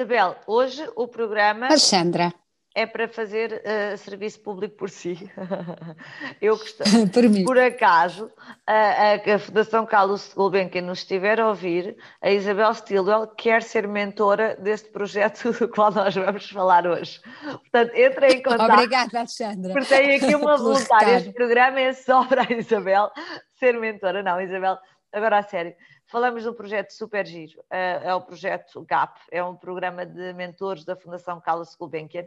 Isabel, hoje o programa. Alexandra é para fazer uh, serviço público por si. Eu gostei. por, mim. por acaso, a, a, a Fundação Carlos Gulbenkian nos estiver a ouvir, a Isabel Stilwell quer ser mentora deste projeto do qual nós vamos falar hoje. Portanto, entre em contato. Obrigada, Alexandra. Porque tem aqui uma voluntária. Este programa é só para a Isabel ser mentora. Não, Isabel, agora a sério. Falamos de um projeto super giro, uh, é o projeto GAP, é um programa de mentores da Fundação Carlos Gulbenkian,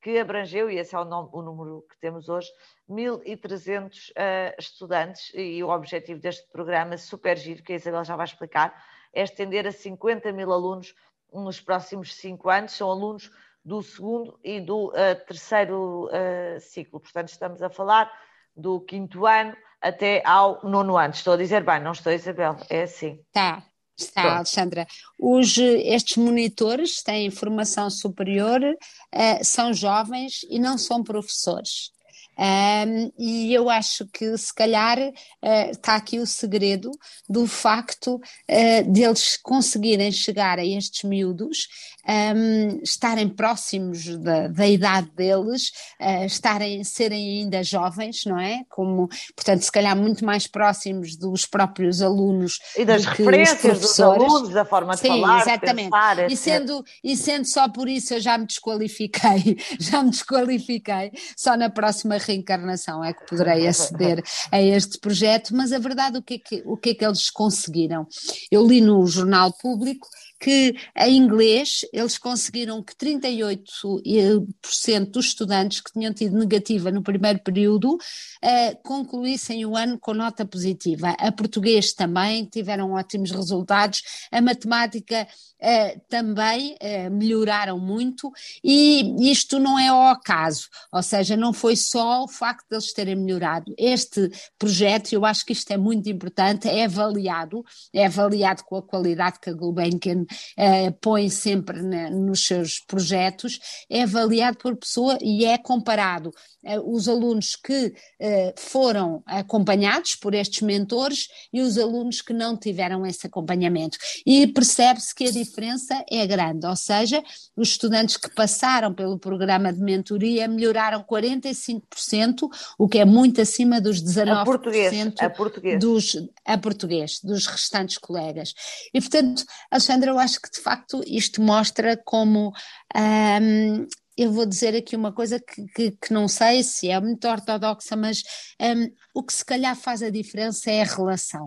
que abrangeu, e esse é o, nome, o número que temos hoje, 1.300 uh, eh, estudantes, e o objetivo deste programa, super giro, que a Isabel já vai explicar, é estender a 50 mil alunos nos próximos cinco anos, são alunos do segundo e do uh, terceiro uh, ciclo, portanto estamos a falar do quinto ano até ao nono ano. Estou a dizer bem, não estou, Isabel, é assim. Tá, Está, Pronto. Alexandra. Os, estes monitores têm formação superior, uh, são jovens e não são professores. Um, e eu acho que se calhar uh, está aqui o segredo do facto uh, deles conseguirem chegar a estes miúdos um, estarem próximos da, da idade deles, uh, estarem, serem ainda jovens, não é? Como, portanto, se calhar muito mais próximos dos próprios alunos e das referências dos alunos, da forma de Sim, falar, exatamente. Pensar, e sendo e sendo só por isso eu já me desqualifiquei, já me desqualifiquei. Só na próxima reencarnação é que poderei aceder a este projeto. Mas a verdade o que é que o que é que eles conseguiram? Eu li no jornal público que em inglês eles conseguiram que 38% dos estudantes que tinham tido negativa no primeiro período uh, concluíssem o ano com nota positiva. A português também tiveram ótimos resultados, a matemática uh, também uh, melhoraram muito e isto não é ao acaso, ou seja, não foi só o facto de terem melhorado. Este projeto, eu acho que isto é muito importante, é avaliado, é avaliado com a qualidade que a Gulbenkian uh, põe sempre na, nos seus projetos, é avaliado por pessoa e é comparado uh, os alunos que uh, foram acompanhados por estes mentores e os alunos que não tiveram esse acompanhamento. E percebe-se que a diferença é grande, ou seja, os estudantes que passaram pelo programa de mentoria melhoraram 45%, o que é muito acima dos 19% a português, a português. Dos, a português, dos restantes colegas. E portanto, Alexandra, eu acho que de facto isto mostra como um, eu vou dizer aqui uma coisa que, que, que, não sei se é muito ortodoxa, mas um, o que se calhar faz a diferença é a relação.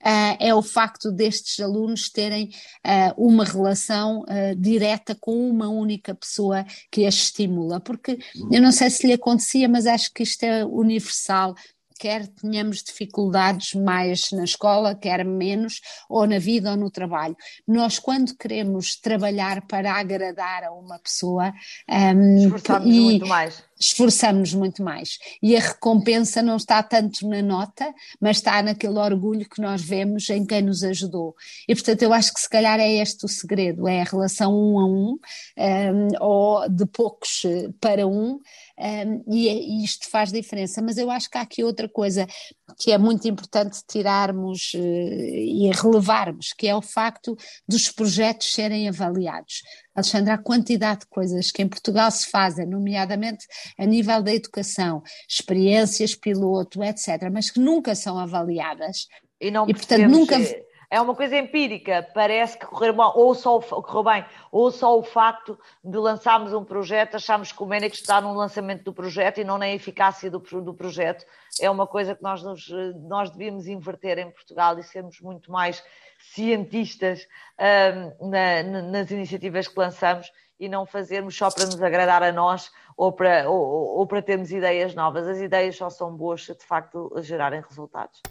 Uh, é o facto destes alunos terem uh, uma relação uh, direta com uma única pessoa que as estimula, porque eu não sei se lhe acontecia, mas acho que isto é universal quer tenhamos dificuldades mais na escola, quer menos, ou na vida ou no trabalho. Nós, quando queremos trabalhar para agradar a uma pessoa, um, esforçamos muito mais. Esforçamos muito mais. E a recompensa não está tanto na nota, mas está naquele orgulho que nós vemos em quem nos ajudou. E, portanto, eu acho que se calhar é este o segredo: é a relação um a um, um ou de poucos para um um, e, e, isto faz diferença. Mas eu acho que há aqui outra coisa que é muito importante tirarmos uh, e relevarmos, que é o facto dos projetos serem avaliados. Alexandra, a quantidade de coisas que em Portugal se fazem, nomeadamente a nível da educação, experiências piloto, etc., mas que nunca são avaliadas. E, não e portanto, nunca é uma coisa empírica, parece que correu bom, ou só correu bem, ou só o facto de lançarmos um projeto, achamos que o Ménix está no lançamento do projeto e não na eficácia do, do projeto. É uma coisa que nós, nos, nós devíamos inverter em Portugal e sermos muito mais cientistas um, na, nas iniciativas que lançamos e não fazermos só para nos agradar a nós ou para, ou, ou para termos ideias novas. As ideias só são boas se de facto gerarem resultados.